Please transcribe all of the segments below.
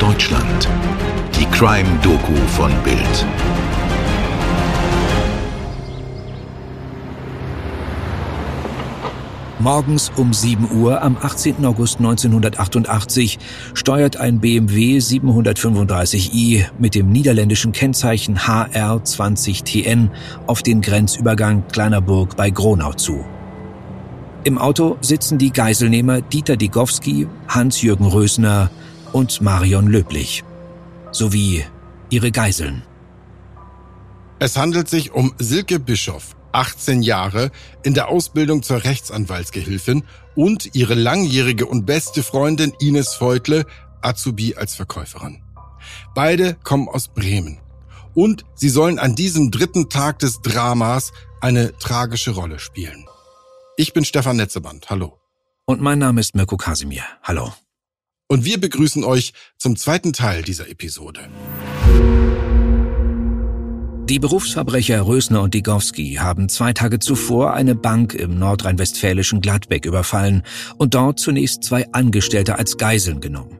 Deutschland. Die Crime-Doku von Bild. Morgens um 7 Uhr am 18. August 1988 steuert ein BMW 735i mit dem niederländischen Kennzeichen HR20TN auf den Grenzübergang Kleinerburg bei Gronau zu. Im Auto sitzen die Geiselnehmer Dieter Digowski, Hans-Jürgen Rösner und Marion Löblich sowie ihre Geiseln. Es handelt sich um Silke Bischoff, 18 Jahre, in der Ausbildung zur Rechtsanwaltsgehilfin und ihre langjährige und beste Freundin Ines Feutle, Azubi als Verkäuferin. Beide kommen aus Bremen. Und sie sollen an diesem dritten Tag des Dramas eine tragische Rolle spielen. Ich bin Stefan Netzeband. Hallo. Und mein Name ist Mirko Kasimir. Hallo. Und wir begrüßen euch zum zweiten Teil dieser Episode. Die Berufsverbrecher Rösner und Digowski haben zwei Tage zuvor eine Bank im nordrhein-westfälischen Gladbeck überfallen und dort zunächst zwei Angestellte als Geiseln genommen.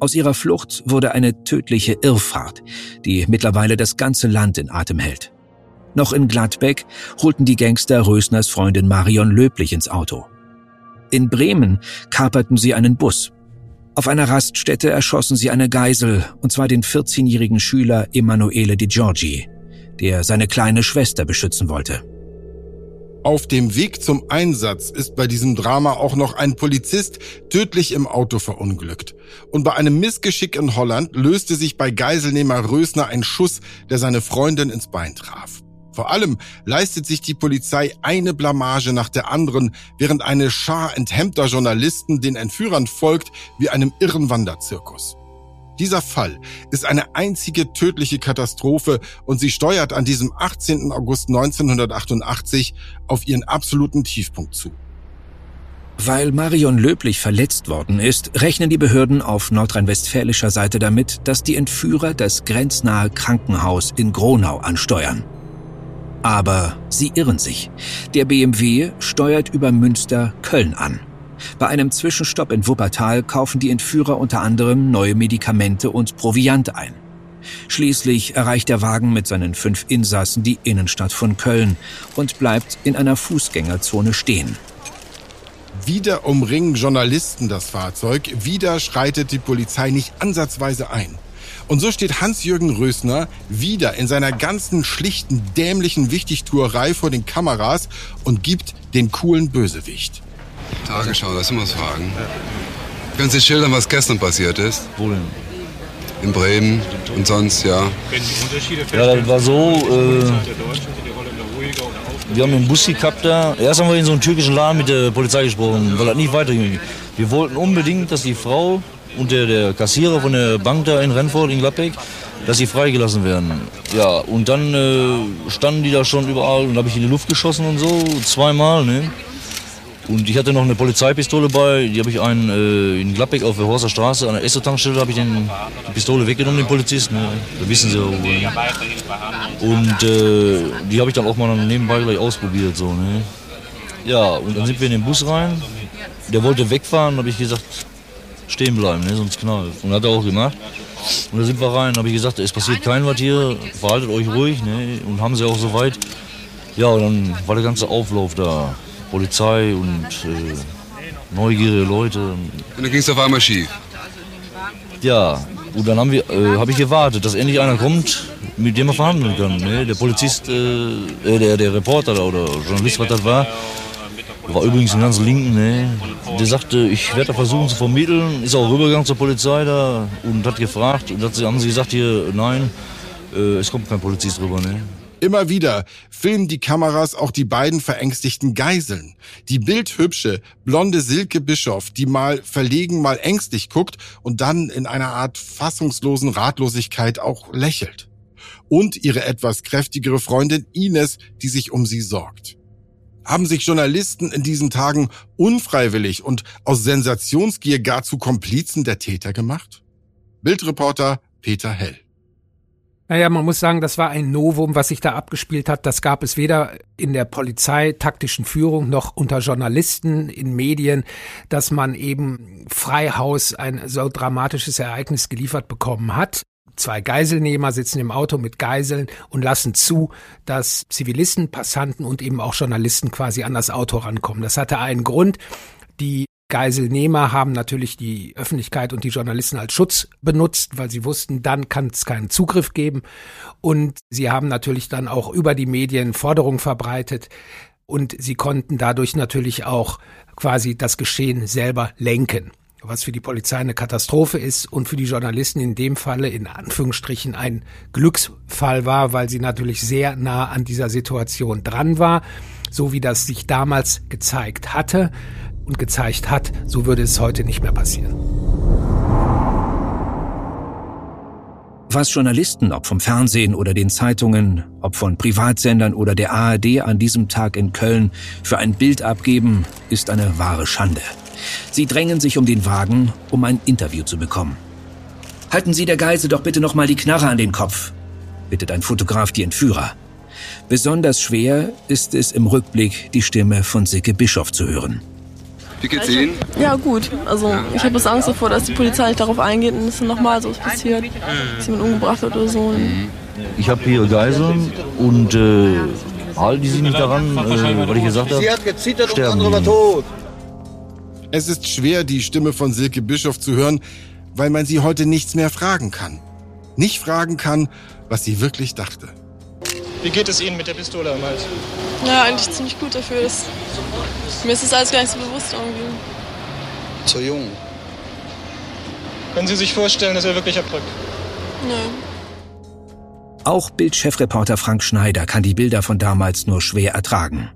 Aus ihrer Flucht wurde eine tödliche Irrfahrt, die mittlerweile das ganze Land in Atem hält. Noch in Gladbeck holten die Gangster Rösners Freundin Marion Löblich ins Auto. In Bremen kaperten sie einen Bus. Auf einer Raststätte erschossen sie eine Geisel, und zwar den 14-jährigen Schüler Emanuele Di Giorgi der seine kleine Schwester beschützen wollte. Auf dem Weg zum Einsatz ist bei diesem Drama auch noch ein Polizist tödlich im Auto verunglückt. Und bei einem Missgeschick in Holland löste sich bei Geiselnehmer Rösner ein Schuss, der seine Freundin ins Bein traf. Vor allem leistet sich die Polizei eine Blamage nach der anderen, während eine Schar enthemmter Journalisten den Entführern folgt wie einem irren Wanderzirkus. Dieser Fall ist eine einzige tödliche Katastrophe und sie steuert an diesem 18. August 1988 auf ihren absoluten Tiefpunkt zu. Weil Marion Löblich verletzt worden ist, rechnen die Behörden auf nordrhein-westfälischer Seite damit, dass die Entführer das grenznahe Krankenhaus in Gronau ansteuern. Aber sie irren sich. Der BMW steuert über Münster Köln an. Bei einem Zwischenstopp in Wuppertal kaufen die Entführer unter anderem neue Medikamente und Proviant ein. Schließlich erreicht der Wagen mit seinen fünf Insassen die Innenstadt von Köln und bleibt in einer Fußgängerzone stehen. Wieder umringen Journalisten das Fahrzeug, wieder schreitet die Polizei nicht ansatzweise ein. Und so steht Hans-Jürgen Rösner wieder in seiner ganzen schlichten, dämlichen Wichtigtuerei vor den Kameras und gibt den coolen Bösewicht. Tagesschau, lass uns was fragen. Können Sie schildern, was gestern passiert ist? Wo denn? In Bremen und sonst, ja. Ja, das war so, äh, wir haben einen Bussi gehabt da. Erst haben wir in so einem türkischen Laden mit der Polizei gesprochen, weil das nicht weiterging. Wir wollten unbedingt, dass die Frau und der, der Kassierer von der Bank da in Renford, in Gladbeck, dass sie freigelassen werden. Ja, und dann äh, standen die da schon überall und habe ich in die Luft geschossen und so, zweimal, ne? Und ich hatte noch eine Polizeipistole bei, die habe ich einen äh, in Gladbeck auf der Horster Straße an der Esso-Tankstelle habe ich den, die Pistole weggenommen, den Polizisten. Ne? Da wissen sie auch. Ne? Und äh, die habe ich dann auch mal nebenbei gleich ausprobiert. So, ne? Ja, und dann sind wir in den Bus rein. Der wollte wegfahren, habe ich gesagt, stehen bleiben, ne? sonst knallt. Und hat er auch gemacht. Und da sind wir rein, habe ich gesagt, es passiert kein was hier, verhaltet euch ruhig. Ne? Und haben sie auch soweit. Ja, und dann war der ganze Auflauf da. Polizei und äh, neugierige Leute. Und dann ging es auf einmal schief. Ja, und dann habe äh, hab ich gewartet, dass endlich einer kommt, mit dem man verhandeln kann. Ne? Der Polizist, äh, äh der, der Reporter oder Journalist, was das war, war übrigens ein ganz Linken, ne? der sagte, ich werde da versuchen zu vermitteln, ist auch rübergegangen zur Polizei da und hat gefragt und hat, haben sie gesagt hier, nein, äh, es kommt kein Polizist rüber. Ne? Immer wieder filmen die Kameras auch die beiden verängstigten Geiseln. Die bildhübsche, blonde Silke Bischof, die mal verlegen, mal ängstlich guckt und dann in einer Art fassungslosen Ratlosigkeit auch lächelt. Und ihre etwas kräftigere Freundin Ines, die sich um sie sorgt. Haben sich Journalisten in diesen Tagen unfreiwillig und aus Sensationsgier gar zu Komplizen der Täter gemacht? Bildreporter Peter Hell. Naja, man muss sagen, das war ein Novum, was sich da abgespielt hat. Das gab es weder in der polizeitaktischen Führung noch unter Journalisten in Medien, dass man eben Freihaus ein so dramatisches Ereignis geliefert bekommen hat. Zwei Geiselnehmer sitzen im Auto mit Geiseln und lassen zu, dass Zivilisten, Passanten und eben auch Journalisten quasi an das Auto rankommen. Das hatte einen Grund. Die Geiselnehmer haben natürlich die Öffentlichkeit und die Journalisten als Schutz benutzt, weil sie wussten, dann kann es keinen Zugriff geben. Und sie haben natürlich dann auch über die Medien Forderungen verbreitet. Und sie konnten dadurch natürlich auch quasi das Geschehen selber lenken was für die Polizei eine Katastrophe ist und für die Journalisten in dem Falle in Anführungsstrichen ein Glücksfall war, weil sie natürlich sehr nah an dieser Situation dran war, so wie das sich damals gezeigt hatte und gezeigt hat, so würde es heute nicht mehr passieren. Was Journalisten, ob vom Fernsehen oder den Zeitungen, ob von Privatsendern oder der ARD an diesem Tag in Köln für ein Bild abgeben, ist eine wahre Schande. Sie drängen sich um den Wagen, um ein Interview zu bekommen. Halten Sie der Geise doch bitte noch mal die Knarre an den Kopf, bittet ein Fotograf die Entführer. Besonders schwer ist es im Rückblick, die Stimme von Sicke Bischof zu hören. Wie geht's Ihnen? Ja, gut. Also ich habe Angst davor, dass die Polizei nicht darauf eingeht und es nochmal so passiert, dass jemand umgebracht wird oder so. Ich habe hier Geiseln und äh, halten die sich nicht daran, äh, weil ich gesagt habe, Sie hat gezittert und andere war tot. Es ist schwer, die Stimme von Silke Bischof zu hören, weil man sie heute nichts mehr fragen kann. Nicht fragen kann, was sie wirklich dachte. Wie geht es Ihnen mit der Pistole am Hals? Ja, eigentlich ziemlich gut dafür. Dass, mir ist das alles gar nicht so bewusst irgendwie. Zu jung. Können Sie sich vorstellen, dass er wirklich abdrückt? Nö. Auch Bildchefreporter Frank Schneider kann die Bilder von damals nur schwer ertragen.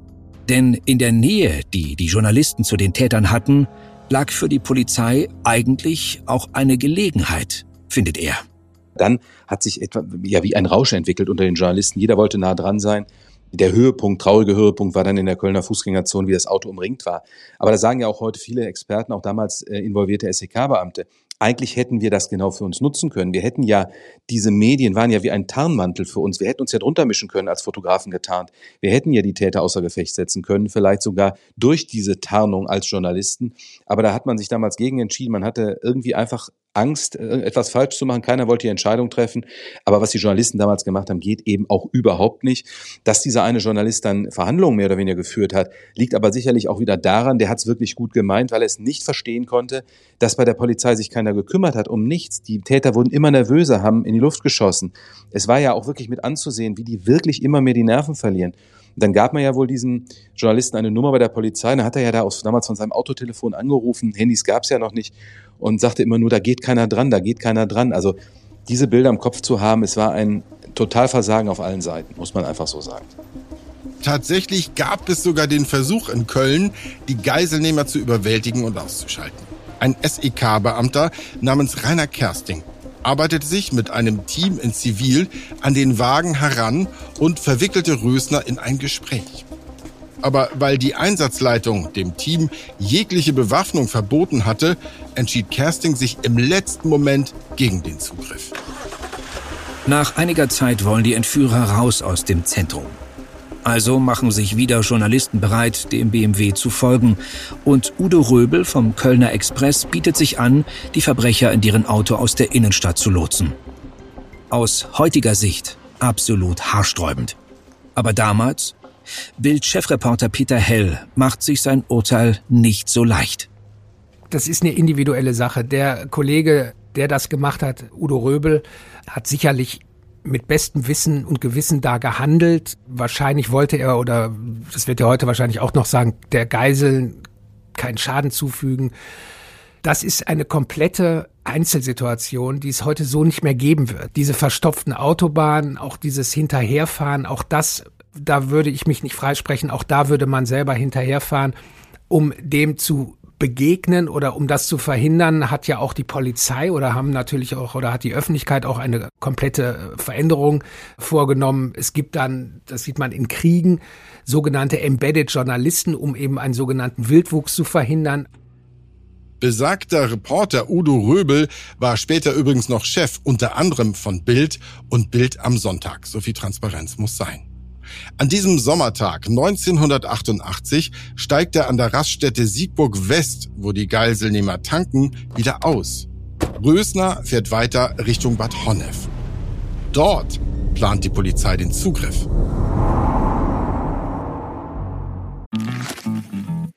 Denn in der Nähe, die die Journalisten zu den Tätern hatten, lag für die Polizei eigentlich auch eine Gelegenheit, findet er. Dann hat sich etwa ja wie ein Rausch entwickelt unter den Journalisten. Jeder wollte nah dran sein. Der Höhepunkt, traurige Höhepunkt war dann in der Kölner Fußgängerzone, wie das Auto umringt war. Aber da sagen ja auch heute viele Experten, auch damals äh, involvierte SEK-Beamte, eigentlich hätten wir das genau für uns nutzen können. Wir hätten ja, diese Medien waren ja wie ein Tarnmantel für uns. Wir hätten uns ja drunter mischen können als Fotografen getarnt. Wir hätten ja die Täter außer Gefecht setzen können, vielleicht sogar durch diese Tarnung als Journalisten. Aber da hat man sich damals gegen entschieden. Man hatte irgendwie einfach Angst, äh, etwas falsch zu machen. Keiner wollte die Entscheidung treffen. Aber was die Journalisten damals gemacht haben, geht eben auch überhaupt nicht. Dass dieser eine Journalist dann Verhandlungen mehr oder weniger geführt hat, liegt aber sicherlich auch wieder daran, der hat es wirklich gut gemeint, weil er es nicht verstehen konnte, dass bei der Polizei sich keiner gekümmert hat um nichts. Die Täter wurden immer nervöser, haben in die Luft geschossen. Es war ja auch wirklich mit anzusehen, wie die wirklich immer mehr die Nerven verlieren. Dann gab man ja wohl diesem Journalisten eine Nummer bei der Polizei. Dann hat er ja da aus, damals von seinem Autotelefon angerufen. Handys gab es ja noch nicht. Und sagte immer nur, da geht keiner dran, da geht keiner dran. Also diese Bilder im Kopf zu haben, es war ein Totalversagen auf allen Seiten, muss man einfach so sagen. Tatsächlich gab es sogar den Versuch in Köln, die Geiselnehmer zu überwältigen und auszuschalten. Ein SEK-Beamter namens Rainer Kersting arbeitete sich mit einem Team in Zivil an den Wagen heran und verwickelte Rösner in ein Gespräch. Aber weil die Einsatzleitung dem Team jegliche Bewaffnung verboten hatte, entschied Kersting sich im letzten Moment gegen den Zugriff. Nach einiger Zeit wollen die Entführer raus aus dem Zentrum. Also machen sich wieder Journalisten bereit, dem BMW zu folgen. Und Udo Röbel vom Kölner Express bietet sich an, die Verbrecher in deren Auto aus der Innenstadt zu lotsen. Aus heutiger Sicht absolut haarsträubend. Aber damals? Bild-Chefreporter Peter Hell macht sich sein Urteil nicht so leicht. Das ist eine individuelle Sache. Der Kollege, der das gemacht hat, Udo Röbel, hat sicherlich mit bestem Wissen und Gewissen da gehandelt. Wahrscheinlich wollte er, oder das wird er heute wahrscheinlich auch noch sagen, der Geiseln keinen Schaden zufügen. Das ist eine komplette Einzelsituation, die es heute so nicht mehr geben wird. Diese verstopften Autobahnen, auch dieses Hinterherfahren, auch das, da würde ich mich nicht freisprechen, auch da würde man selber hinterherfahren, um dem zu begegnen oder um das zu verhindern, hat ja auch die Polizei oder haben natürlich auch oder hat die Öffentlichkeit auch eine komplette Veränderung vorgenommen. Es gibt dann, das sieht man in Kriegen, sogenannte Embedded Journalisten, um eben einen sogenannten Wildwuchs zu verhindern. Besagter Reporter Udo Röbel war später übrigens noch Chef unter anderem von Bild und Bild am Sonntag. So viel Transparenz muss sein. An diesem Sommertag 1988 steigt er an der Raststätte Siegburg West, wo die Geiselnehmer tanken, wieder aus. Rösner fährt weiter Richtung Bad Honnef. Dort plant die Polizei den Zugriff.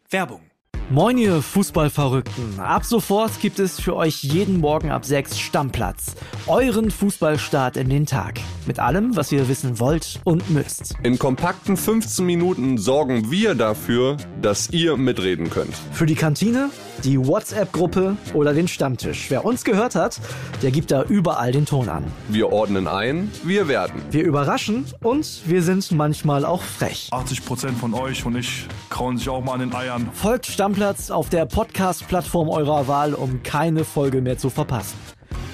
Werbung Moin ihr Fußballverrückten. Ab sofort gibt es für euch jeden Morgen ab 6 Stammplatz. Euren Fußballstart in den Tag. Mit allem, was ihr wissen wollt und müsst. In kompakten 15 Minuten sorgen wir dafür, dass ihr mitreden könnt. Für die Kantine, die WhatsApp-Gruppe oder den Stammtisch. Wer uns gehört hat, der gibt da überall den Ton an. Wir ordnen ein, wir werden. Wir überraschen und wir sind manchmal auch frech. 80% von euch und ich krauen sich auch mal an den Eiern. Folgt Stammplatz Stammplatz auf der Podcast-Plattform eurer Wahl, um keine Folge mehr zu verpassen.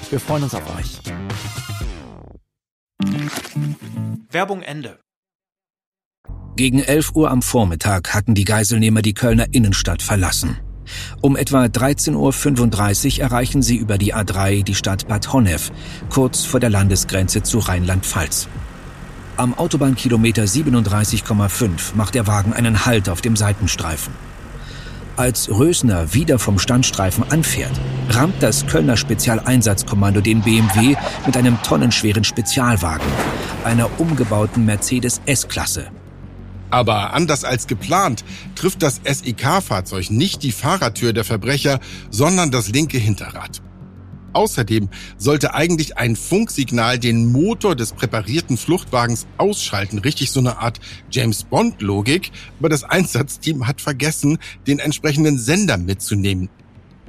Wir freuen uns auf euch. Werbung Ende. Gegen 11 Uhr am Vormittag hatten die Geiselnehmer die Kölner Innenstadt verlassen. Um etwa 13.35 Uhr erreichen sie über die A3 die Stadt Bad Honnef, kurz vor der Landesgrenze zu Rheinland-Pfalz. Am Autobahnkilometer 37,5 macht der Wagen einen Halt auf dem Seitenstreifen. Als Rösner wieder vom Standstreifen anfährt, rammt das Kölner Spezialeinsatzkommando den BMW mit einem tonnenschweren Spezialwagen, einer umgebauten Mercedes S-Klasse. Aber anders als geplant trifft das SEK-Fahrzeug nicht die Fahrertür der Verbrecher, sondern das linke Hinterrad. Außerdem sollte eigentlich ein Funksignal den Motor des präparierten Fluchtwagens ausschalten. Richtig so eine Art James Bond-Logik. Aber das Einsatzteam hat vergessen, den entsprechenden Sender mitzunehmen.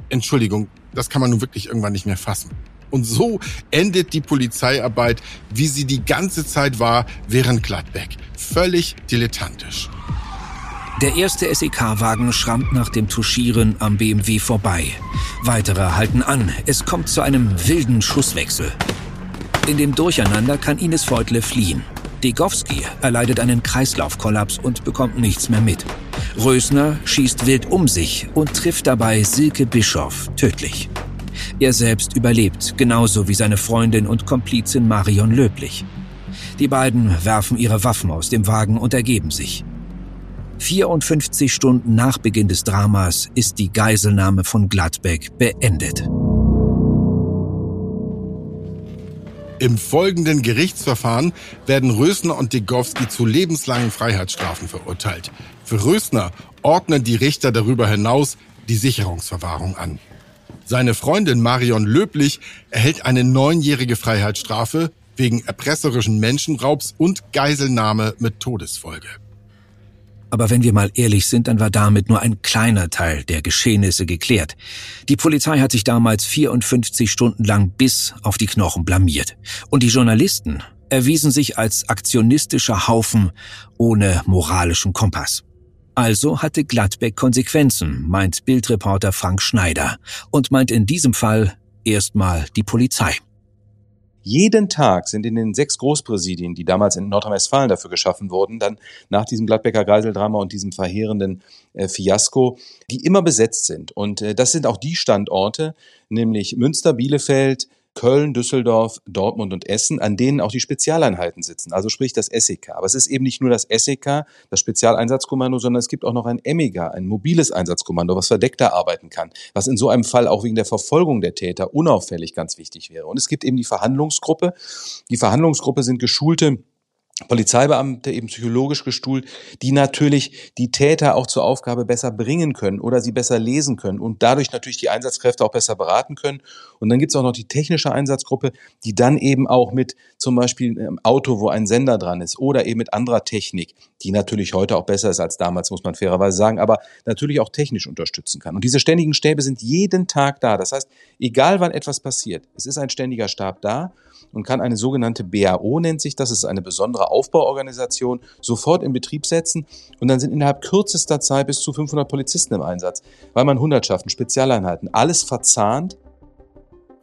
Entschuldigung, das kann man nun wirklich irgendwann nicht mehr fassen. Und so endet die Polizeiarbeit, wie sie die ganze Zeit war, während Gladbeck. Völlig dilettantisch. Der erste SEK-Wagen schrammt nach dem Tuschieren am BMW vorbei. Weitere halten an. Es kommt zu einem wilden Schusswechsel. In dem Durcheinander kann Ines Feutle fliehen. Degowski erleidet einen Kreislaufkollaps und bekommt nichts mehr mit. Rösner schießt wild um sich und trifft dabei Silke Bischoff tödlich. Er selbst überlebt, genauso wie seine Freundin und Komplizin Marion Löblich. Die beiden werfen ihre Waffen aus dem Wagen und ergeben sich. 54 Stunden nach Beginn des Dramas ist die Geiselnahme von Gladbeck beendet. Im folgenden Gerichtsverfahren werden Rösner und Degowski zu lebenslangen Freiheitsstrafen verurteilt. Für Rösner ordnen die Richter darüber hinaus die Sicherungsverwahrung an. Seine Freundin Marion Löblich erhält eine neunjährige Freiheitsstrafe wegen erpresserischen Menschenraubs und Geiselnahme mit Todesfolge. Aber wenn wir mal ehrlich sind, dann war damit nur ein kleiner Teil der Geschehnisse geklärt. Die Polizei hat sich damals 54 Stunden lang bis auf die Knochen blamiert. Und die Journalisten erwiesen sich als aktionistischer Haufen ohne moralischen Kompass. Also hatte Gladbeck Konsequenzen, meint Bildreporter Frank Schneider und meint in diesem Fall erstmal die Polizei. Jeden Tag sind in den sechs Großpräsidien, die damals in Nordrhein-Westfalen dafür geschaffen wurden, dann nach diesem Gladbecker Geiseldrama und diesem verheerenden äh, Fiasko, die immer besetzt sind. Und äh, das sind auch die Standorte, nämlich Münster, Bielefeld, Köln, Düsseldorf, Dortmund und Essen, an denen auch die Spezialeinheiten sitzen, also sprich das SEK. Aber es ist eben nicht nur das SEK, das Spezialeinsatzkommando, sondern es gibt auch noch ein EMIGA, ein mobiles Einsatzkommando, was verdeckter arbeiten kann, was in so einem Fall auch wegen der Verfolgung der Täter unauffällig ganz wichtig wäre. Und es gibt eben die Verhandlungsgruppe. Die Verhandlungsgruppe sind geschulte Polizeibeamte eben psychologisch gestuhlt, die natürlich die Täter auch zur Aufgabe besser bringen können oder sie besser lesen können und dadurch natürlich die Einsatzkräfte auch besser beraten können. Und dann gibt es auch noch die technische Einsatzgruppe, die dann eben auch mit zum Beispiel einem Auto, wo ein Sender dran ist oder eben mit anderer Technik, die natürlich heute auch besser ist als damals, muss man fairerweise sagen, aber natürlich auch technisch unterstützen kann. Und diese ständigen Stäbe sind jeden Tag da. Das heißt, egal wann etwas passiert, es ist ein ständiger Stab da und kann eine sogenannte BAO nennt sich das, ist eine besondere Aufbauorganisation, sofort in Betrieb setzen und dann sind innerhalb kürzester Zeit bis zu 500 Polizisten im Einsatz, weil man Hundertschaften, Spezialeinheiten, alles verzahnt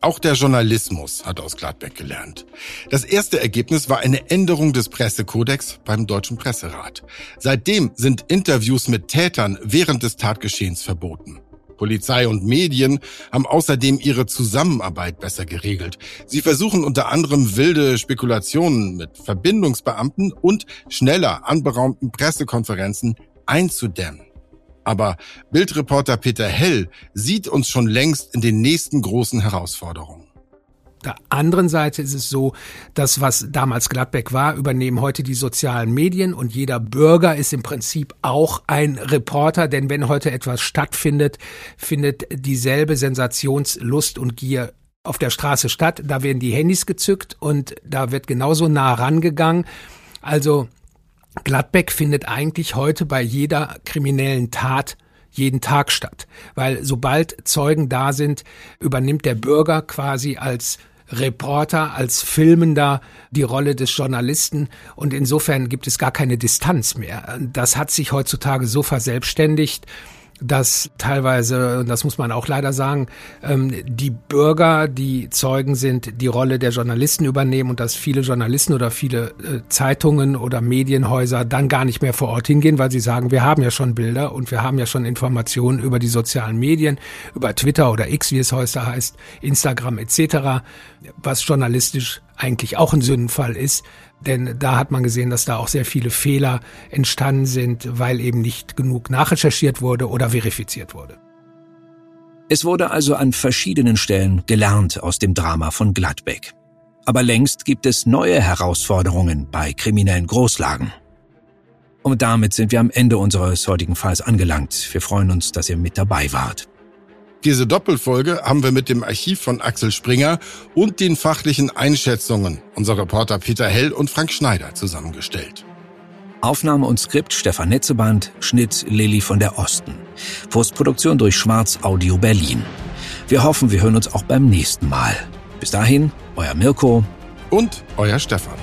auch der Journalismus hat aus Gladbeck gelernt. Das erste Ergebnis war eine Änderung des Pressekodex beim Deutschen Presserat. Seitdem sind Interviews mit Tätern während des Tatgeschehens verboten. Polizei und Medien haben außerdem ihre Zusammenarbeit besser geregelt. Sie versuchen unter anderem wilde Spekulationen mit Verbindungsbeamten und schneller anberaumten Pressekonferenzen einzudämmen. Aber Bildreporter Peter Hell sieht uns schon längst in den nächsten großen Herausforderungen der anderen Seite ist es so, dass was damals Gladbeck war, übernehmen heute die sozialen Medien und jeder Bürger ist im Prinzip auch ein Reporter, denn wenn heute etwas stattfindet, findet dieselbe Sensationslust und Gier auf der Straße statt. Da werden die Handys gezückt und da wird genauso nah rangegangen. Also Gladbeck findet eigentlich heute bei jeder kriminellen Tat jeden Tag statt, weil sobald Zeugen da sind, übernimmt der Bürger quasi als Reporter, als Filmender die Rolle des Journalisten und insofern gibt es gar keine Distanz mehr. Das hat sich heutzutage so verselbstständigt, dass teilweise, und das muss man auch leider sagen, ähm, die Bürger, die Zeugen sind, die Rolle der Journalisten übernehmen und dass viele Journalisten oder viele äh, Zeitungen oder Medienhäuser dann gar nicht mehr vor Ort hingehen, weil sie sagen, wir haben ja schon Bilder und wir haben ja schon Informationen über die sozialen Medien, über Twitter oder X, wie es heute heißt, Instagram etc., was journalistisch eigentlich auch ein Sündenfall ist. Denn da hat man gesehen, dass da auch sehr viele Fehler entstanden sind, weil eben nicht genug nachrecherchiert wurde oder verifiziert wurde. Es wurde also an verschiedenen Stellen gelernt aus dem Drama von Gladbeck. Aber längst gibt es neue Herausforderungen bei kriminellen Großlagen. Und damit sind wir am Ende unseres heutigen Falls angelangt. Wir freuen uns, dass ihr mit dabei wart. Diese Doppelfolge haben wir mit dem Archiv von Axel Springer und den fachlichen Einschätzungen unserer Reporter Peter Hell und Frank Schneider zusammengestellt. Aufnahme und Skript Stefan Netzeband, Schnitt Lilly von der Osten. Postproduktion durch Schwarz Audio Berlin. Wir hoffen, wir hören uns auch beim nächsten Mal. Bis dahin, euer Mirko und euer Stefan.